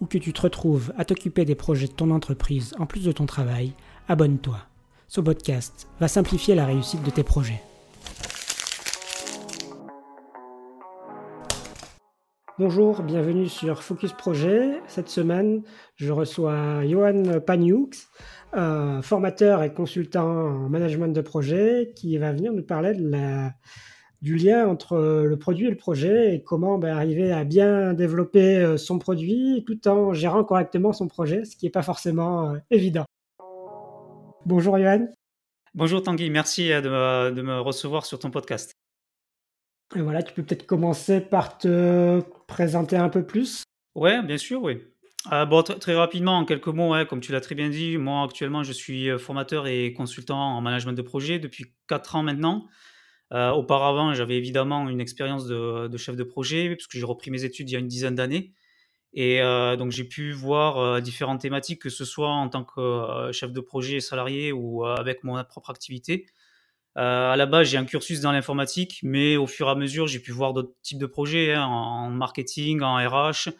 ou que tu te retrouves à t'occuper des projets de ton entreprise en plus de ton travail, abonne-toi. Ce podcast va simplifier la réussite de tes projets. Bonjour, bienvenue sur Focus Projet. Cette semaine, je reçois Johan Paniux, euh, formateur et consultant en management de projet, qui va venir nous parler de la, du lien entre le produit et le projet et comment ben, arriver à bien développer euh, son produit tout en gérant correctement son projet, ce qui n'est pas forcément euh, évident. Bonjour Johan. Bonjour Tanguy, merci de me, de me recevoir sur ton podcast. Et voilà, tu peux peut-être commencer par te présenter un peu plus. Ouais, bien sûr, oui. Euh, bon, très rapidement, en quelques mots, ouais, comme tu l'as très bien dit, moi actuellement je suis euh, formateur et consultant en management de projet depuis 4 ans maintenant. Euh, auparavant, j'avais évidemment une expérience de, chef de projet, puisque j'ai repris mes études il y a une dizaine d'années. Et euh, donc j'ai pu voir euh, différentes thématiques, que ce soit en tant que chef de projet salarié ou avec mon propre activité. À la base, j'ai un cursus dans l'informatique, mais au fur et à mesure, j'ai pu voir d'autres types de projets hein, en marketing, en RH,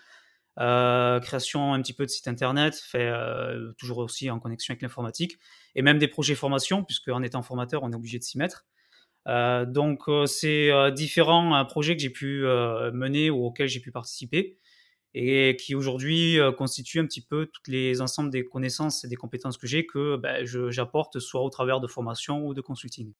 création un petit peu de site internet, fait toujours aussi en connexion avec l'informatique, et même des projets formation, puisque en étant formateur, on est obligé de s'y mettre. Euh, donc, euh, c'est euh, différents projets que j'ai pu mener ou auxquels j'ai pu participer et qui aujourd'hui constituent un petit peu tous les ensembles des connaissances et des compétences que j'ai que ben, j'apporte soit au travers de formation ou de consulting.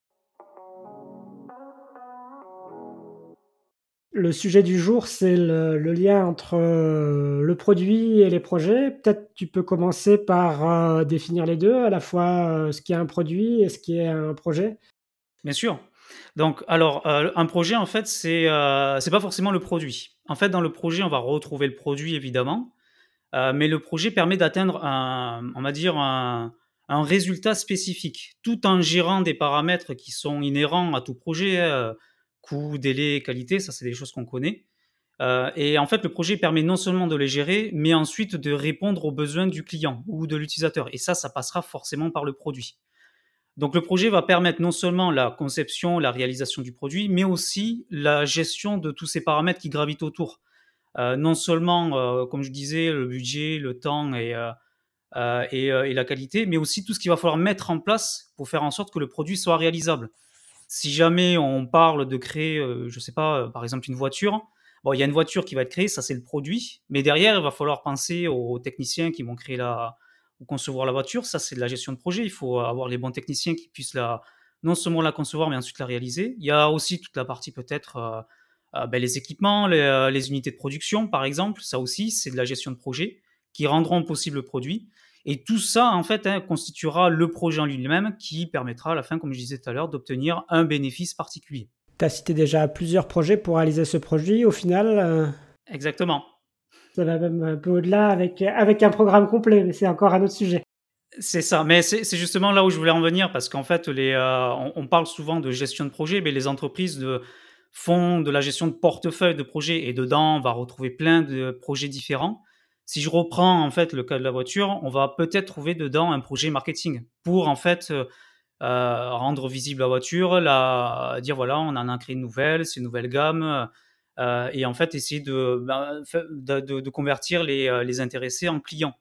Le sujet du jour, c'est le, le, lien entre le produit et les projets. Peut-être tu peux commencer par euh, définir les deux, à la fois euh, ce qui est un produit et ce qui est un projet. Bien sûr. Donc, alors, un projet, en fait, c'est c'est pas forcément le produit. En fait, dans le projet, on va retrouver le produit, évidemment, mais le projet permet d'atteindre on va dire, un, résultat spécifique, tout en gérant des paramètres qui sont inhérents à tout projet coût, délai, qualité, ça c'est des choses qu'on connaît. Euh, et en fait, le projet permet non seulement de les gérer, mais ensuite de répondre aux besoins du client ou de l'utilisateur. Et ça, ça passera forcément par le produit. Donc le projet va permettre non seulement la conception, la réalisation du produit, mais aussi la gestion de tous ces paramètres qui gravitent autour. Euh, non seulement, euh, comme je disais, le budget, le temps et, euh, et, et, la qualité, mais aussi tout ce qu'il va falloir mettre en place pour faire en sorte que le produit soit réalisable si jamais on parle de créer, je sais pas, par exemple une voiture, bon, il y a une voiture qui va être créée, ça c'est le produit, mais derrière, il va falloir penser aux techniciens qui vont créer la ou concevoir la voiture, ça c'est de la gestion de projet, il faut avoir les bons techniciens qui puissent la non seulement la concevoir, mais ensuite la réaliser. Il y a aussi toute la partie peut-être euh, euh, ben, les équipements, les, euh, les, unités de production, par exemple, ça aussi c'est de la gestion de projet qui rendront possible le produit. Et tout ça, en fait, hein, constituera le projet en lui-même qui permettra à la fin, comme je disais tout à l'heure, d'obtenir un bénéfice particulier. Tu as cité déjà plusieurs projets pour réaliser ce produit. Au final, euh... exactement. Ça va même un peu au-delà avec, avec un programme complet, mais c'est encore un autre sujet. C'est ça, mais c'est justement là où je voulais en venir parce qu'en fait, les, euh, on, parle souvent de gestion de projet, mais les entreprises de, font de la gestion de portefeuille de projets et dedans, on va retrouver plein de projets différents. Si je reprends en fait le cas de la voiture, on va peut-être trouver dedans un projet marketing pour en fait euh, rendre visible la voiture, la, dire voilà, on en a créé une nouvelle, c'est une nouvelle gamme, euh, et en fait essayer de, de, de, convertir les, les, intéressés en clients.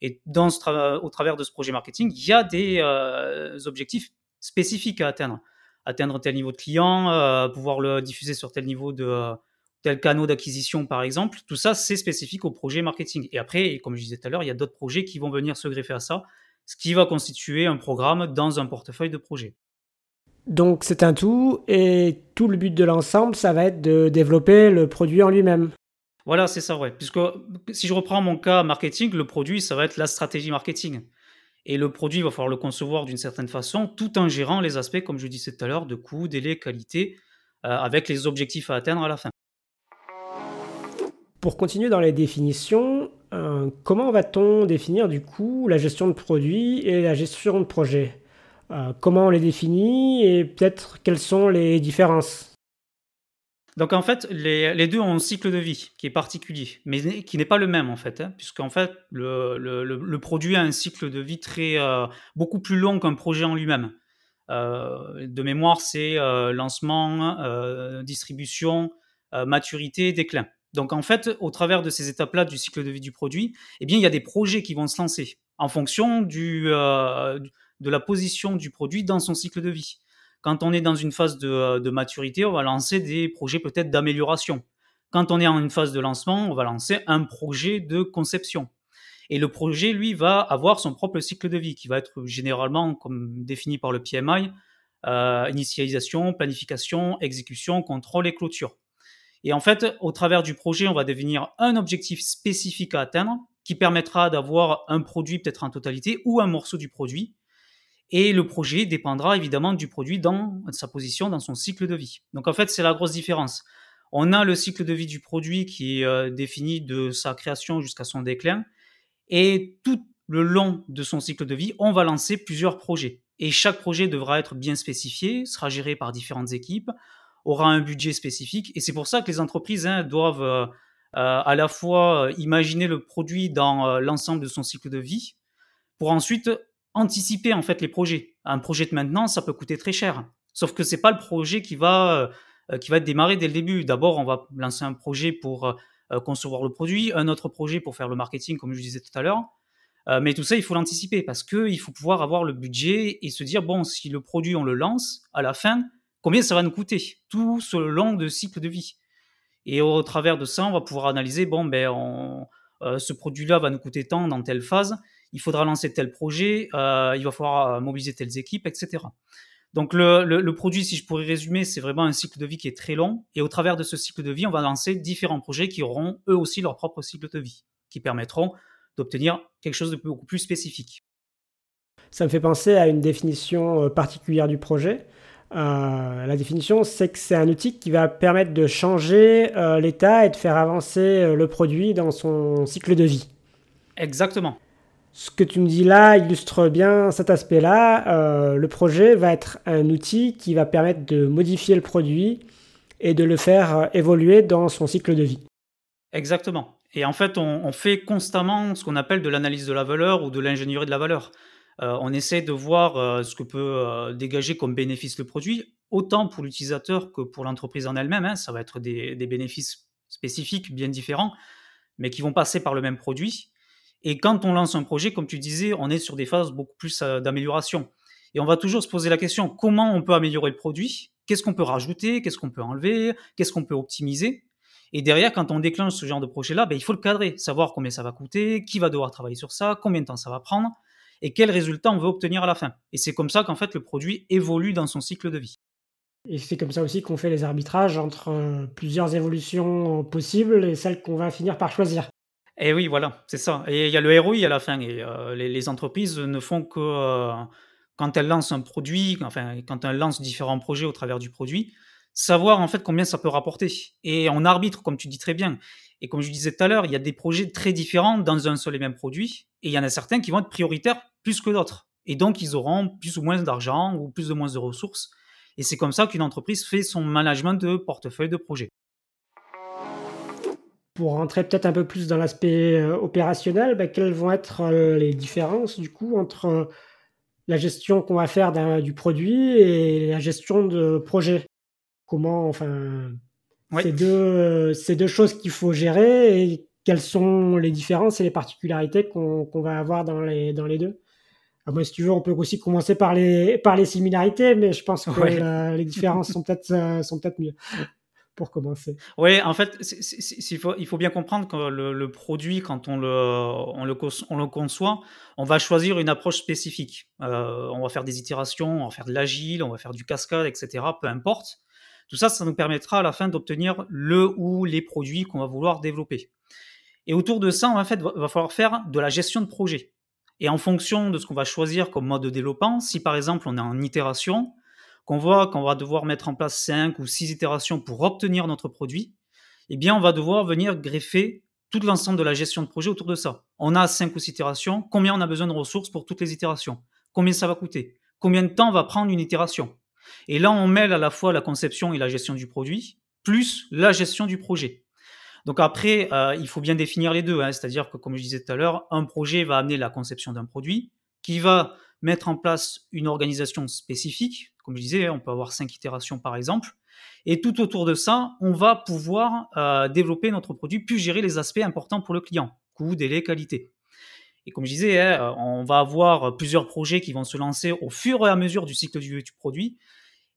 Et dans ce au travers de ce projet marketing, il y a des euh, objectifs spécifiques à atteindre. Atteindre tel niveau de client, euh, pouvoir le diffuser sur tel niveau de tel canaux d'acquisition par exemple, tout ça c'est spécifique au projet marketing. Et après, comme je disais tout à l'heure, il y a d'autres projets qui vont venir se greffer à ça, ce qui va constituer un programme dans un portefeuille de projet. Donc c'est un tout, et tout le but de l'ensemble, ça va être de développer le produit en lui-même. Voilà, c'est ça, ouais. Puisque si je reprends mon cas marketing, le produit, ça va être la stratégie marketing. Et le produit, il va falloir le concevoir d'une certaine façon, tout en gérant les aspects, comme je disais tout à l'heure, de coût, délai, qualité, euh, avec les objectifs à atteindre à la fin. Pour continuer dans les définitions, euh, comment va-t-on définir du coup la gestion de produits et la gestion de projet? Comment on les définit et peut-être quelles sont les différences donc en fait, les, deux ont un cycle de vie qui est particulier, mais qui n'est pas le même en fait, hein, puisqu'en fait, le, produit a un cycle de vie très euh, beaucoup plus long qu'un projet en lui-même. Euh, de mémoire, c'est euh, lancement, distribution, maturité, déclin. Donc en fait, au travers de ces étapes-là du cycle de vie du produit, eh bien, il y a des projets qui vont se lancer en fonction du, de la position du produit dans son cycle de vie. Quand on est dans une phase euh, de, maturité, on va lancer des projets peut-être d'amélioration. Quand on est en une phase de lancement, on va lancer un projet de conception. Et le projet, lui, va avoir son propre cycle de vie qui va être généralement, comme défini par le PMI, euh, initialisation, planification, exécution, contrôle et clôture. Et en fait, au travers du projet, on va définir un objectif spécifique à atteindre qui permettra d'avoir un produit peut-être en totalité ou un morceau du produit et le projet dépendra évidemment du produit dans sa position dans son cycle de vie. Donc en fait, c'est la grosse différence. On a le cycle de vie du produit qui est euh, défini de sa création jusqu'à son déclin. Et tout le long de son cycle de vie, on va lancer plusieurs projets. Et chaque projet devra être bien spécifié, sera géré par différentes équipes, aura un budget spécifique. Et c'est pour ça que les entreprises hein, doivent euh, euh, à la fois imaginer le produit dans l'ensemble de son cycle de vie, pour ensuite anticiper en fait les projets. Un projet de maintenance, ça peut coûter très cher. Sauf que c'est pas le projet qui va euh, qui va démarré dès le début. D'abord, on va lancer un projet pour euh, concevoir le produit, un autre projet pour faire le marketing, comme je disais tout à l'heure. Euh, mais tout ça, il faut l'anticiper parce que il faut pouvoir avoir le budget et se dire bon, si le produit on le lance, à la fin, combien ça va nous coûter tout ce long de cycle de vie? Et au travers de ça, on va pouvoir analyser bon ben ce produit-là va nous coûter tant dans telle phase il faudra lancer tel projet, euh, il va falloir euh, mobiliser telles équipes, etc. Donc le, produit, si je pourrais résumer, c'est vraiment un cycle de vie qui est très long. Et au travers de ce cycle de vie, on va lancer différents projets qui auront eux aussi leur propre cycle de vie, qui permettront d'obtenir quelque chose de beaucoup plus spécifique. Ça me fait penser à une définition euh, particulière du projet. la définition, c'est que c'est un outil qui va permettre de changer l'état et de faire avancer le produit dans son cycle de vie. Exactement ce que tu me dis là illustre bien cet aspect-là. Euh, le projet va être un outil qui va permettre de modifier le produit et de le faire euh, évoluer dans son cycle de vie. Exactement. Et en fait, on, fait constamment ce qu'on appelle de l'analyse de la valeur ou de l'ingénierie de la valeur. Euh, on essaie de voir ce que peut dégager comme bénéfice le produit, autant pour l'utilisateur que pour l'entreprise en elle-même. Hein. Ça va être des, des bénéfices spécifiques, bien différents, mais qui vont passer par le même produit. Et quand on lance un projet, comme tu disais, on est sur des phases beaucoup plus euh, d'amélioration. Et on va toujours se poser la question, comment on peut améliorer le produit? Qu'est-ce qu'on peut rajouter? Qu'est-ce qu'on peut enlever? Qu'est-ce qu'on peut optimiser? Et derrière, quand on déclenche ce genre de projet-là, ben, il faut le cadrer, savoir combien ça va coûter, qui va devoir travailler sur ça, combien de temps ça va prendre, et quel résultat on veut obtenir à la fin. Et c'est comme ça qu'en fait le produit évolue dans son cycle de vie. Et c'est comme ça aussi qu'on fait les arbitrages entre euh, plusieurs évolutions possibles et celles qu'on va finir par choisir. Et oui, voilà, c'est ça. Et il y a le ROI à la fin. Et euh, les, entreprises ne font que euh, quand elles lancent un produit, enfin quand elles lancent différents projets au travers du produit, savoir en fait combien ça peut rapporter. Et on arbitre, comme tu dis très bien. Et comme je disais tout à l'heure, il y a des projets très différents dans un seul et même produit. Et il y en a certains qui vont être prioritaires plus que d'autres. Et donc, ils auront plus ou moins d'argent ou plus ou moins de ressources. Et c'est comme ça qu'une entreprise fait son management de portefeuille de projet pour rentrer peut-être un peu plus dans l'aspect euh, opérationnel, bah, quelles vont être euh, les différences du coup entre euh, la gestion qu'on va faire du produit et la gestion de projet? Comment, enfin, ces, deux, ces deux choses qu'il faut gérer et quelles sont les différences et les particularités qu'on va avoir dans les, dans les deux? Ah, moi, si tu veux, on peut aussi commencer par les, par les similarités, mais je pense que les différences sont peut-être sont peut-être mieux pour commencer Oui, en fait, il faut, bien comprendre que le, produit, quand on le, on, le, on le conçoit, on va choisir une approche spécifique. Euh, on va faire des itérations, on va faire de l'agile, on va faire du cascade, etc. Peu importe. Tout ça, ça nous permettra à la fin d'obtenir le ou les produits qu'on va vouloir développer. Et autour de ça, en fait, va falloir faire de la gestion de projet. Et en fonction de ce qu'on va choisir comme mode de développement, si par exemple on est en itération, qu'on voit qu'on va devoir mettre en place 5 ou 6 itérations pour obtenir notre produit, eh bien, on va devoir venir greffer tout l'ensemble de la gestion de projet autour de ça. On a 5 ou 6 itérations. Combien on a besoin de ressources pour toutes les itérations? Combien ça va coûter? Combien de temps va prendre une itération? Et là, on mêle à la fois la conception et la gestion du produit, plus la gestion du projet. Donc après, euh, il faut bien définir les deux. Hein. C'est-à-dire que, comme je disais tout à l'heure, un projet va amener la conception d'un produit qui va mettre en place une organisation spécifique. Comme je disais, on peut avoir cinq itérations par exemple. Et tout autour de ça, on va pouvoir euh, développer notre produit, puis gérer les aspects importants pour le client, coût, délai, qualité. Et comme je disais, hein, on va avoir plusieurs projets qui vont se lancer au fur et à mesure du cycle vie du produit.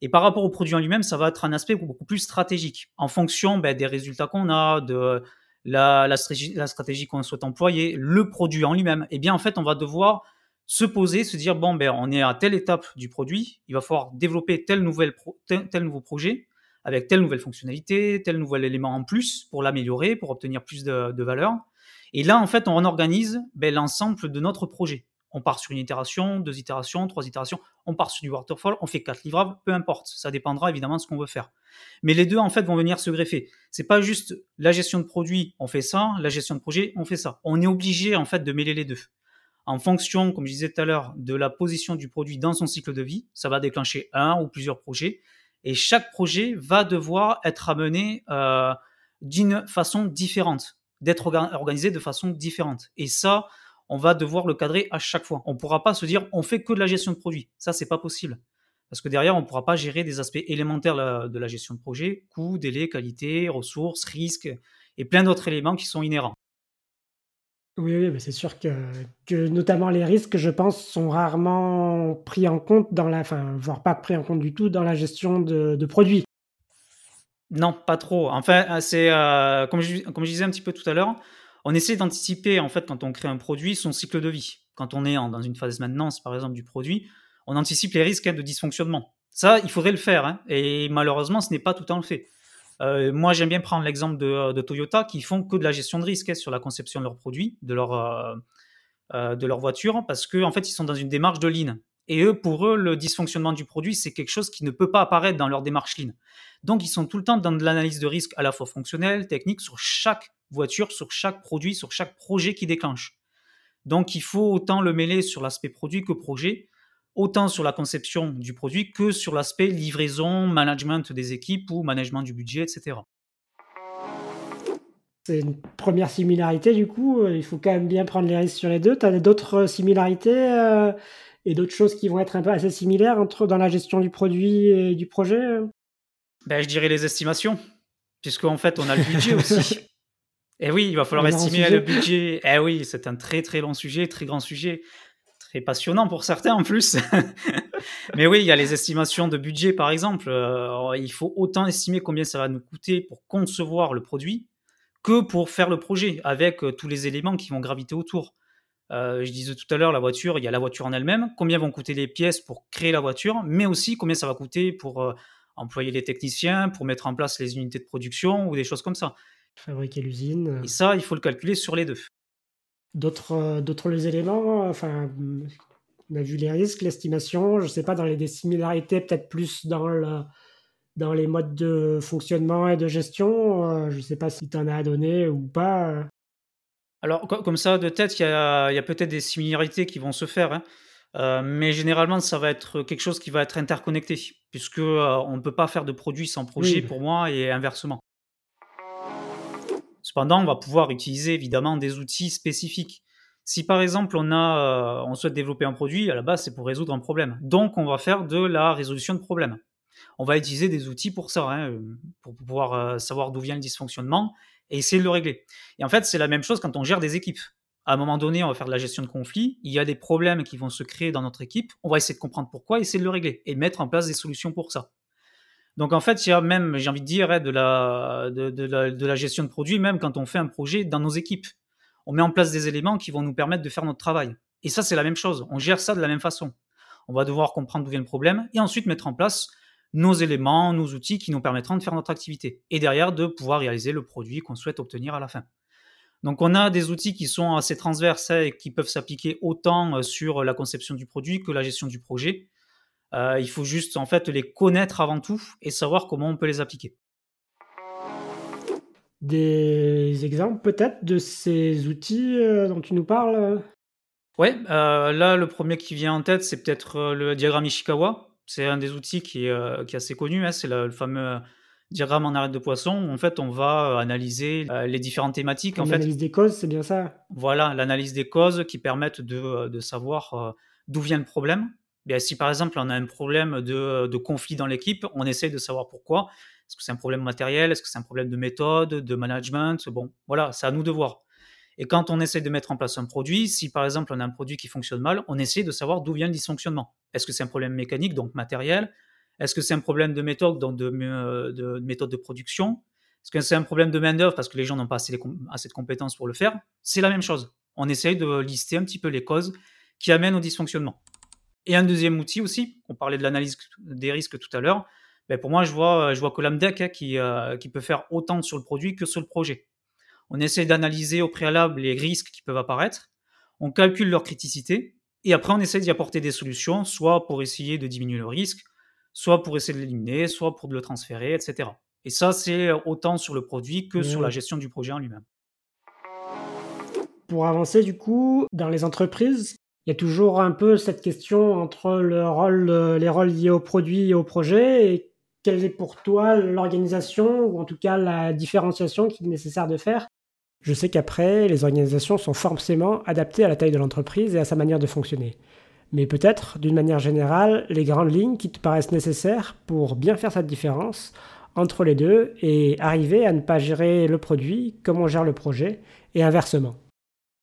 Et par rapport au produit en lui-même, ça va être un aspect beaucoup plus stratégique, en fonction ben, des résultats qu'on a, de la, stratégie, la stratégie qu'on souhaite employer, le produit en lui-même. Eh bien, en fait, on va devoir se poser, se dire bon, ben, on est à telle étape du produit, il va falloir développer tel, nouveau projet avec telle nouvelle fonctionnalité, tel nouvel élément en plus pour l'améliorer, pour obtenir plus de, de, valeur. Et là, en fait, on organise ben, l'ensemble de notre projet. On part sur une itération, deux itérations, trois itérations, on part sur du waterfall, on fait quatre livrables, peu importe. Ça dépendra évidemment de ce qu'on veut faire. Mais les deux, en fait, vont venir se greffer. C'est pas juste la gestion de produit, on fait ça, la gestion de projet, on fait ça. On est obligé, en fait, de mêler les deux. En fonction, comme je disais tout à l'heure, de la position du produit dans son cycle de vie, ça va déclencher un ou plusieurs projets. Et chaque projet va devoir être amené euh, d'une façon différente, d'être organisé de façon différente. Et ça, on va devoir le cadrer à chaque fois. On ne pourra pas se dire on fait que de la gestion de produit. Ça, c'est pas possible. Parce que derrière, on ne pourra pas gérer des aspects élémentaires de la gestion de projet, coût, délai, qualité, ressources, risques et plein d'autres éléments qui sont inhérents. Oui, oui c'est sûr que, que, notamment les risques, je pense, sont rarement pris en compte dans la, enfin, voire pas pris en compte du tout dans la gestion de, produits. Non, pas trop. Enfin, c'est euh, comme, je, disais un petit peu tout à l'heure, on essaie d'anticiper, en fait, quand on crée un produit, son cycle de vie. Quand on est dans une phase maintenance, par exemple, du produit, on anticipe les risques de dysfonctionnement. Ça, il faudrait le faire. Hein. et malheureusement, ce n'est pas tout le temps fait. Euh, moi, j'aime bien prendre l'exemple de, Toyota qui font que de la gestion de risque hein, sur la conception de leurs produits, de leur, euh, euh, de leur voiture, parce qu'en en fait, ils sont dans une démarche de lean. Et eux, pour eux, le dysfonctionnement du produit, c'est quelque chose qui ne peut pas apparaître dans leur démarche lean. Donc, ils sont tout le temps dans de l'analyse de risque à la fois fonctionnelle, technique, sur chaque voiture, sur chaque produit, sur chaque projet qui déclenche. Donc, il faut autant le mêler sur l'aspect produit que projet, autant sur la conception du produit que sur l'aspect livraison, management des équipes ou management du budget, etc. C'est une première similarité, du coup, il faut quand même bien prendre les risques sur les deux. Tu as d'autres similarités euh, et d'autres choses qui vont être un peu assez similaires entre dans la gestion du produit et du projet ben, Je dirais les estimations, puisqu'en fait, on a le budget aussi. Et eh oui, il va falloir estimer le budget. Eh oui, c'est un très très long sujet, très grand sujet, très passionnant pour certains en plus. Mais oui, il y a les estimations de budget par exemple. Euh, il faut autant estimer combien ça va nous coûter pour concevoir le produit que pour faire le projet avec euh, tous les éléments qui vont graviter autour. Euh, je disais tout à l'heure, la voiture, il y a la voiture en elle-même, combien vont coûter les pièces pour créer la voiture, mais aussi combien ça va coûter pour employer les techniciens, pour mettre en place les unités de production ou des choses comme ça fabriquer l'usine. Et ça, il faut le calculer sur les deux. D'autres, euh, d'autres éléments, enfin, on a vu les risques, l'estimation, je ne sais pas, dans les similarités, peut-être plus dans, le, dans les modes de fonctionnement et de gestion. Euh, je ne sais pas si tu en as à donner ou pas. Euh. Alors, comme ça, de tête, il y a, y a peut-être des similarités qui vont se faire. Hein. mais généralement, ça va être quelque chose qui va être interconnecté, puisque on ne peut pas faire de produit sans projet pour moi et inversement. Cependant, on va pouvoir utiliser évidemment des outils spécifiques. Si par exemple on a, euh, on souhaite développer un produit, à la base c'est pour résoudre un problème. Donc on va faire de la résolution de problèmes. On va utiliser des outils pour ça, hein, pour pouvoir euh, savoir d'où vient le dysfonctionnement et essayer de le régler. Et en fait c'est la même chose quand on gère des équipes. À un moment donné, on va faire de la gestion de conflits. Il y a des problèmes qui vont se créer dans notre équipe. On va essayer de comprendre pourquoi, essayer de le régler et mettre en place des solutions pour ça. Donc en fait, il y a même, j'ai envie de dire, hein, de, la, gestion de produits, même quand on fait un projet dans nos équipes. On met en place des éléments qui vont nous permettre de faire notre travail. Et ça, c'est la même chose. On gère ça de la même façon. On va devoir comprendre d'où vient le problème et ensuite mettre en place nos éléments, nos outils qui nous permettront de faire notre activité. Et derrière, de pouvoir réaliser le produit qu'on souhaite obtenir à la fin. Donc on a des outils qui sont assez transverses hein, et qui peuvent s'appliquer autant euh, sur la conception du produit que la gestion du projet. Euh, il faut juste en fait les connaître avant tout et savoir comment on peut les appliquer. des exemples peut-être de ces outils dont tu nous parles? Ouais, là, le premier qui vient en tête, c'est peut-être le diagramme Ishikawa. C'est un des outils qui est, qui est assez connu. Hein. c'est le, fameux diagramme en arête de poisson. en fait, on va analyser les différentes thématiques. L'analyse des causes, c'est bien ça? Voilà, l'analyse des causes qui permettent de, de savoir d'où vient le problème. Si par exemple on a un problème de, de conflit dans l'équipe, on essaye de savoir pourquoi. Est-ce que c'est un problème matériel? Est-ce que c'est un problème de méthode, de management? Bon, voilà, c'est à nous de voir. Et quand on essaie de mettre en place un produit, si par exemple on a un produit qui fonctionne mal, on essaie de savoir d'où vient le dysfonctionnement. Est-ce que c'est un problème mécanique, donc matériel? Est-ce que c'est un problème de méthode, donc de, de, méthode de production? Est-ce que c'est un problème de main-d'œuvre parce que les gens n'ont pas assez, assez, de compétences pour le faire? C'est la même chose. On essaye de lister un petit peu les causes qui amènent au dysfonctionnement. Et un deuxième outil aussi, on parlait de l'analyse des risques tout à l'heure, ben pour moi, je vois, je vois Colamdeck hein, qui, euh, qui peut faire autant sur le produit que sur le projet. On essaie d'analyser au préalable les risques qui peuvent apparaître, on calcule leur criticité, et après on essaie d'y apporter des solutions, soit pour essayer de diminuer le risque, soit pour essayer de l'éliminer, soit pour le transférer, etc. Et ça, c'est autant sur le produit que sur la gestion du projet en lui-même. Pour avancer, du coup, dans les entreprises, il y a toujours un peu cette question entre le rôle, les rôles liés au produit et au projet. Et quelle est pour toi l'organisation, ou en tout cas la différenciation qu'il est nécessaire de faire je sais qu'après, les organisations sont forcément adaptées à la taille de l'entreprise et à sa manière de fonctionner. Mais peut-être, d'une manière générale, les grandes lignes qui te paraissent nécessaires pour bien faire cette différence entre les deux et arriver à ne pas gérer le produit comme on gère le projet et inversement.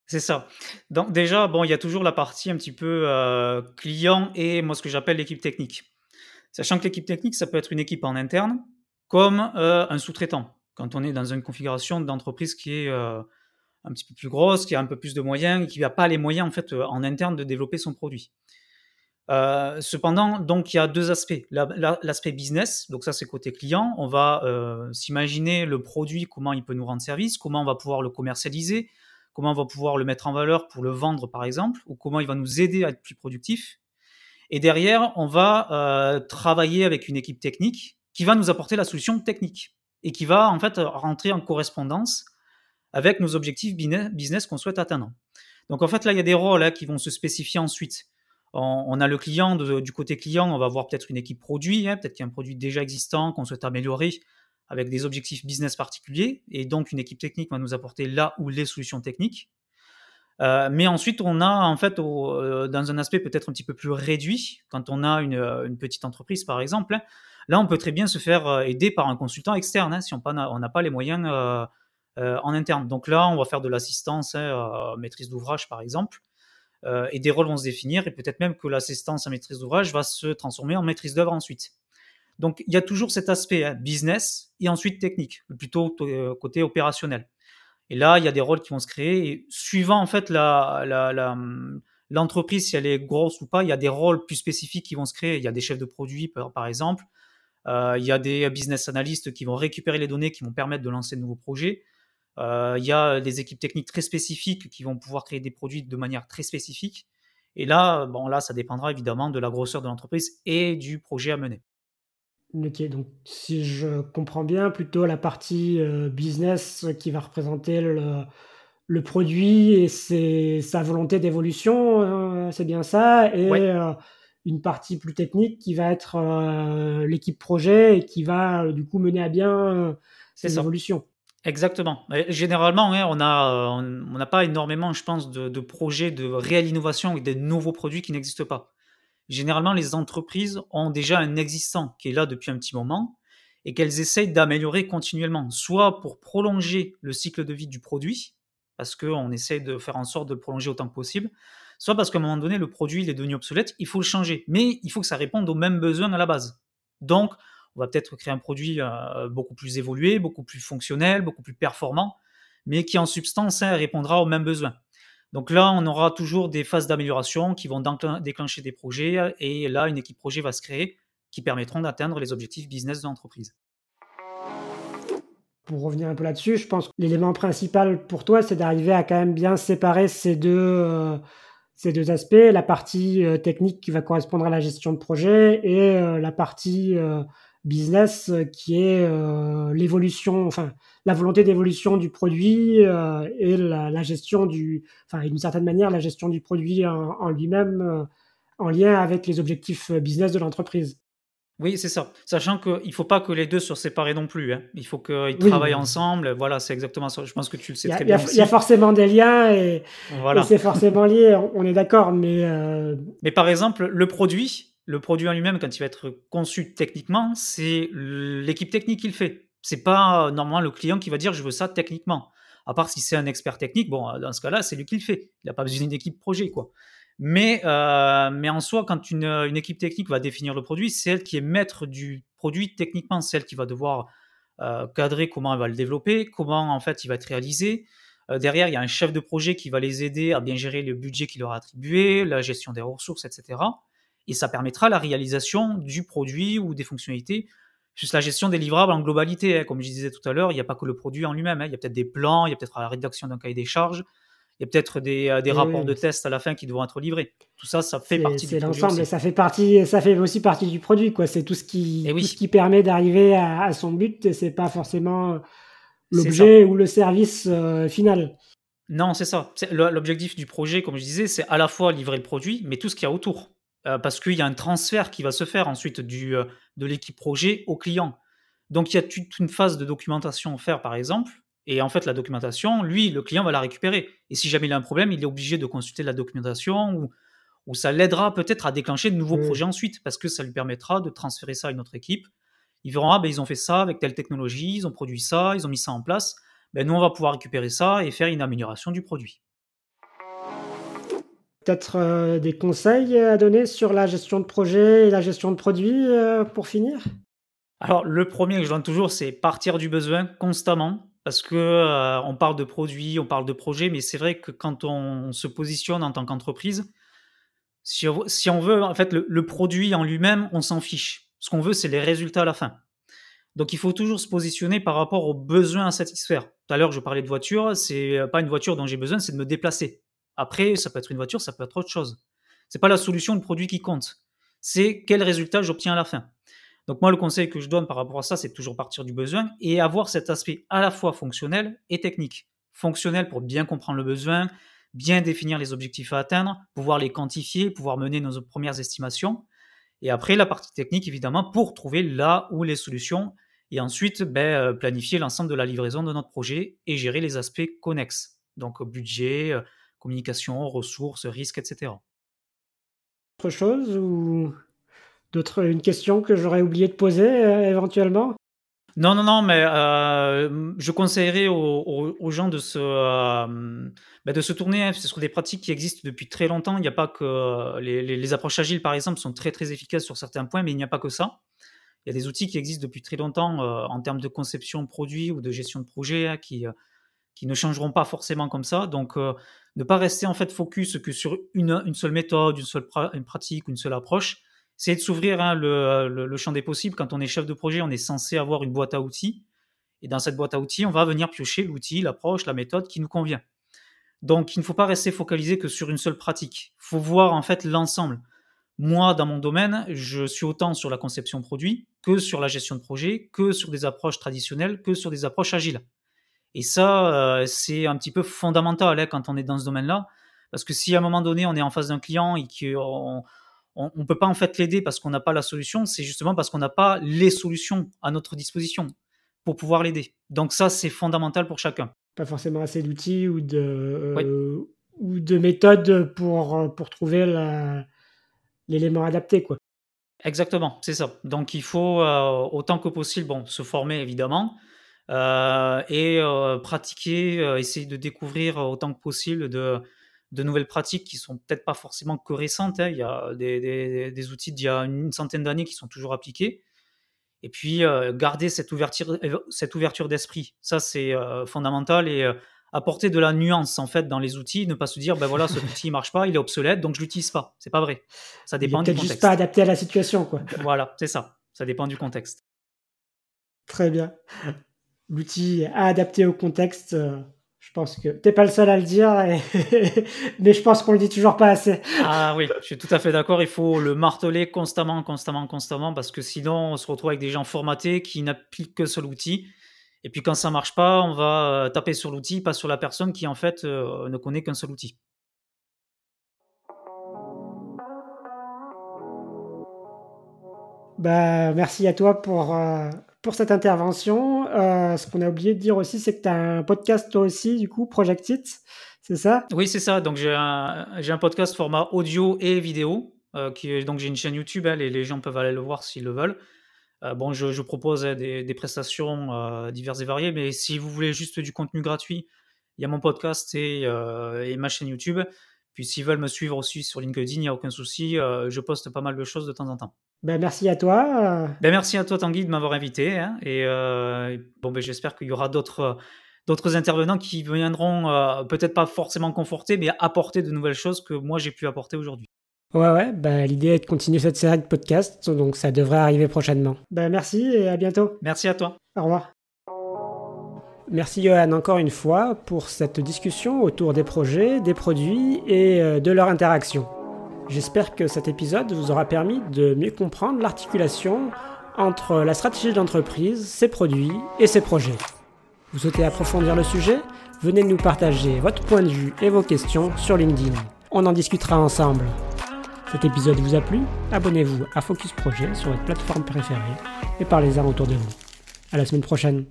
C'est ça. Donc déjà, bon, il y a toujours la partie un petit peu euh, client et moi ce que j'appelle l'équipe technique. Sachant que l'équipe technique, ça peut être une équipe en interne comme euh, un sous-traitant quand on est dans une configuration d'entreprise qui est euh, un petit peu plus grosse, qui a un peu plus de moyens, qui n'a pas les moyens en fait en interne de développer son produit. Cependant, donc il y a deux aspects. L'aspect business, donc ça c'est côté client. On va s'imaginer le produit, comment il peut nous rendre service, comment on va pouvoir le commercialiser, comment on va pouvoir le mettre en valeur pour le vendre par exemple, ou comment il va nous aider à être plus productif. Et derrière, on va travailler avec une équipe technique qui va nous apporter la solution technique et qui va en fait rentrer en correspondance avec nos objectifs business qu'on souhaite atteindre. Donc en fait là, il y a des rôles hein, qui vont se spécifier ensuite. On, a le client, du côté client, on va voir peut-être une équipe produit, hein, peut-être qu'il y a un produit déjà existant qu'on souhaite améliorer avec des objectifs business particuliers, et donc une équipe technique va nous apporter là où les solutions techniques. Euh, mais ensuite, on a en fait, euh, dans un aspect peut-être un petit peu plus réduit, quand on a une, une petite entreprise par exemple, Là, on peut très bien se faire euh, aider par un consultant externe hein, si on n'a pas les moyens euh, euh, en interne. Donc là, on va faire de l'assistance, hein, maîtrise d'ouvrage par exemple, et des rôles vont se définir, et peut-être même que l'assistance à maîtrise d'ouvrage va se transformer en maîtrise d'œuvre ensuite. Donc il y a toujours cet aspect hein, business et ensuite technique, plutôt côté opérationnel. Et là, il y a des rôles qui vont se créer, et suivant en fait l'entreprise, si elle est grosse ou pas, il y a des rôles plus spécifiques qui vont se créer. Il y a des chefs de produits, par exemple, euh, il y a des business analysts qui vont récupérer les données qui vont permettre de lancer de nouveaux projets. Euh, il y a des équipes techniques très spécifiques qui vont pouvoir créer des produits de manière très spécifique. Et là, bon, là, ça dépendra évidemment de la grosseur de l'entreprise et du projet à mener. Ok, donc si je comprends bien, plutôt la partie euh, business qui va représenter le, produit et sa volonté d'évolution, c'est bien ça? Et une partie plus technique qui va être euh, l'équipe projet et qui va euh, du coup mener à bien euh, ces évolutions? Exactement. généralement, hein, on n'a on, pas énormément, je pense, de, projets de réelle innovation et de nouveaux produits qui n'existent pas. Généralement, les entreprises ont déjà un existant qui est là depuis un petit moment et qu'elles essayent d'améliorer continuellement, soit pour prolonger le cycle de vie du produit, parce qu'on essaie de faire en sorte de le prolonger autant que possible, soit parce qu'à un moment donné, le produit est devenu obsolète, il faut le changer. Mais il faut que ça réponde aux mêmes besoins à la base. Donc, on va peut-être créer un produit euh, beaucoup plus évolué, beaucoup plus fonctionnel, beaucoup plus performant, mais qui en substance hein, répondra aux mêmes besoins. Donc là, on aura toujours des phases d'amélioration qui vont déclencher des projets, et là, une équipe projet va se créer qui permettront d'atteindre les objectifs business de l'entreprise. Pour revenir un peu là-dessus, je pense que l'élément principal pour toi, c'est d'arriver à quand même bien séparer ces deux, euh, aspects, la partie euh, technique qui va correspondre à la gestion de projet et euh, la partie business qui est l'évolution, enfin la volonté d'évolution du produit et la, gestion du, enfin d'une certaine manière la gestion du produit en lui-même en lien avec les objectifs business de l'entreprise. Oui, c'est ça. Sachant qu'il ne faut pas que les deux soient séparés non plus. Hein. Il faut qu'ils travaillent ensemble. Voilà, c'est exactement ça. Je pense que tu le sais très bien. Il y a forcément des liens et, c'est forcément lié, on est d'accord. Mais, euh, mais par exemple, le produit, le produit en lui-même, quand il va être conçu techniquement, c'est l'équipe technique qui le fait. C'est pas normalement le client qui va dire je veux ça techniquement. À part si c'est un expert technique, bon, dans ce cas-là, c'est lui qui le fait. Il n'a pas besoin d'une équipe projet, quoi. Mais, euh, mais en soi, quand une, équipe technique va définir le produit, c'est elle qui est maître du produit techniquement, c'est elle qui va devoir euh, cadrer comment elle va le développer, comment en fait il va être réalisé. Euh, derrière, il y a un chef de projet qui va les aider à bien gérer le budget qu'il leur a attribué, la gestion des ressources, etc. Et ça permettra la réalisation du produit ou des fonctionnalités, juste la gestion des livrables en globalité. Hein. Comme je disais tout à l'heure, il n'y a pas que le produit en lui-même, hein. il y a peut-être des plans, il y a peut-être la rédaction d'un cahier des charges, il y a peut-être des, euh, des rapports de tests à la fin qui devront être livrés. Tout ça, ça fait partie du produit. C'est l'ensemble, ça fait partie, ça fait aussi partie du produit, quoi. C'est tout ce qui, tout ce qui permet d'arriver à, son but. C'est pas forcément l'objet ou le service euh, final. Non, c'est ça. L'objectif du projet, comme je disais, c'est à la fois livrer le produit, mais tout ce qu'il y a autour. Euh, parce qu'il y a un transfert qui va se faire ensuite du, de l'équipe projet au client. Donc il y a toute une phase de documentation à faire, par exemple, et en fait, la documentation, lui, le client va la récupérer. Et si jamais il a un problème, il est obligé de consulter la documentation ou, ou ça l'aidera peut-être à déclencher de nouveaux projets ensuite parce que ça lui permettra de transférer ça à une autre équipe. Ils verront, ah ben ils ont fait ça avec telle technologie, ils ont produit ça, ils ont mis ça en place. Ben, nous, on va pouvoir récupérer ça et faire une amélioration du produit. Peut-être euh, des conseils à donner sur la gestion de projet et la gestion de produit euh, pour finir? Alors, le premier que je donne toujours, c'est partir du besoin constamment parce que euh, on parle de produits, on parle de projets, mais c'est vrai que quand on se positionne en tant qu'entreprise, si, on veut, en fait, le, produit en lui-même, on s'en fiche. Ce qu'on veut, c'est les résultats à la fin. Donc, il faut toujours se positionner par rapport aux besoins à satisfaire. Tout à l'heure, je parlais de voiture. C'est pas une voiture dont j'ai besoin, c'est de me déplacer. Après, ça peut être une voiture, ça peut être autre chose. C'est pas la solution, le produit qui compte. C'est quel résultat j'obtiens à la fin. Donc moi, le conseil que je donne par rapport à ça, c'est toujours partir du besoin et avoir cet aspect à la fois fonctionnel et technique. Fonctionnel pour bien comprendre le besoin, bien définir les objectifs à atteindre, pouvoir les quantifier, pouvoir mener nos premières estimations. Et après, la partie technique, évidemment, pour trouver là où les solutions et ensuite ben, euh, planifier l'ensemble de la livraison de notre projet et gérer les aspects connexes. Donc budget, euh, communication, ressources, risques, etc. Autre chose ou D'autres, une question que j'aurais oublié de poser euh, éventuellement? Non, non, non, mais euh, je conseillerais aux, gens de se, euh, bah, de se tourner hein, sur des pratiques qui existent depuis très longtemps. Il n'y a pas que les, approches agiles, par exemple, sont très très efficaces sur certains points, mais il n'y a pas que ça. Il y a des outils qui existent depuis très longtemps en termes de conception de produits ou de gestion de projet hein, qui, qui ne changeront pas forcément comme ça. Donc, ne pas rester en fait focus que sur une, seule méthode, une seule pratique, une seule approche c'est de s'ouvrir hein, le, champ des possibles. Quand on est chef de projet, on est censé avoir une boîte à outils. Et dans cette boîte à outils, on va venir piocher l'outil, l'approche, la méthode qui nous convient. Donc, il ne faut pas rester focalisé que sur une seule pratique. Il faut voir en fait l'ensemble. Moi, dans mon domaine, je suis autant sur la conception produit que sur la gestion de projet, que sur des approches traditionnelles, que sur des approches agiles. Et ça, euh, c'est un petit peu fondamental hein, quand on est dans ce domaine-là. Parce que si à un moment donné, on est en face d'un client et qu'on on ne peut pas en fait l'aider parce qu'on n'a pas la solution, c'est justement parce qu'on n'a pas les solutions à notre disposition pour pouvoir l'aider. Donc ça, c'est fondamental pour chacun. Pas forcément assez d'outils ou de, euh, ou de méthodes pour, euh, pour trouver l'élément adapté. Quoi. Exactement, c'est ça. Donc il faut euh, autant que possible bon, se former évidemment et pratiquer, essayer de découvrir autant que possible de, de nouvelles pratiques qui sont peut-être pas forcément que récentes. Hein. Il y a des, outils d'il y a une centaine d'années qui sont toujours appliqués. Et puis, euh, garder cette ouverture, cette ouverture d'esprit, ça c'est euh, fondamental et euh, apporter de la nuance en fait dans les outils, ne pas se dire ben voilà ce outil marche pas, il est obsolète donc je l'utilise pas. C'est pas vrai. Ça dépend il du contexte. juste pas adapté à la situation quoi. Voilà, c'est ça. Ça dépend du contexte. Très bien. L'outil à adapter au contexte, Je pense que t'es pas le seul à le dire, mais je pense qu'on le dit toujours pas assez. Ah oui, je suis tout à fait d'accord. Il faut le marteler constamment, constamment, constamment, parce que sinon on se retrouve avec des gens formatés qui n'appliquent que seul outil. Et puis quand ça marche pas, on va euh, taper sur l'outil, pas sur la personne qui en fait euh, ne connaît qu'un seul outil. Bah, merci à toi pour, euh, pour cette intervention. Euh, ce qu'on a oublié de dire aussi, c'est que tu as un podcast toi aussi, du coup, Project It, c'est ça? Oui, c'est ça. Donc j'ai un, podcast format audio et vidéo. Euh, donc j'ai une chaîne YouTube, hein, et les gens peuvent aller le voir s'ils le veulent. bon, je, propose hein, des, prestations diverses et variées, mais si vous voulez juste du contenu gratuit, il y a mon podcast et ma chaîne YouTube. Puis s'ils veulent me suivre aussi sur LinkedIn, il n'y a aucun souci. je poste pas mal de choses de temps en temps. Ben, merci à toi. Ben, merci à toi, Tanguy, de m'avoir invité. Hein, et euh, bon, ben, j'espère qu'il y aura d'autres, d'autres intervenants qui viendront euh, peut-être pas forcément conforter, mais apporter de nouvelles choses que moi j'ai pu apporter aujourd'hui. Ouais, ouais, ben, l'idée est de continuer cette série de podcasts, donc ça devrait arriver prochainement. Ben, merci et à bientôt. Merci à toi. Au revoir. Merci Johan encore une fois pour cette discussion autour des projets, des produits et euh, de leur interaction. J'espère que cet épisode vous aura permis de mieux comprendre l'articulation entre la stratégie d'entreprise, ses produits et ses projets. Vous souhaitez approfondir le sujet? Venez nous partager votre point de vue et vos questions sur LinkedIn. On en discutera ensemble. Cet épisode vous a plu? Abonnez-vous à Focus Projet sur votre plateforme préférée et parlez-en autour de vous. À la semaine prochaine.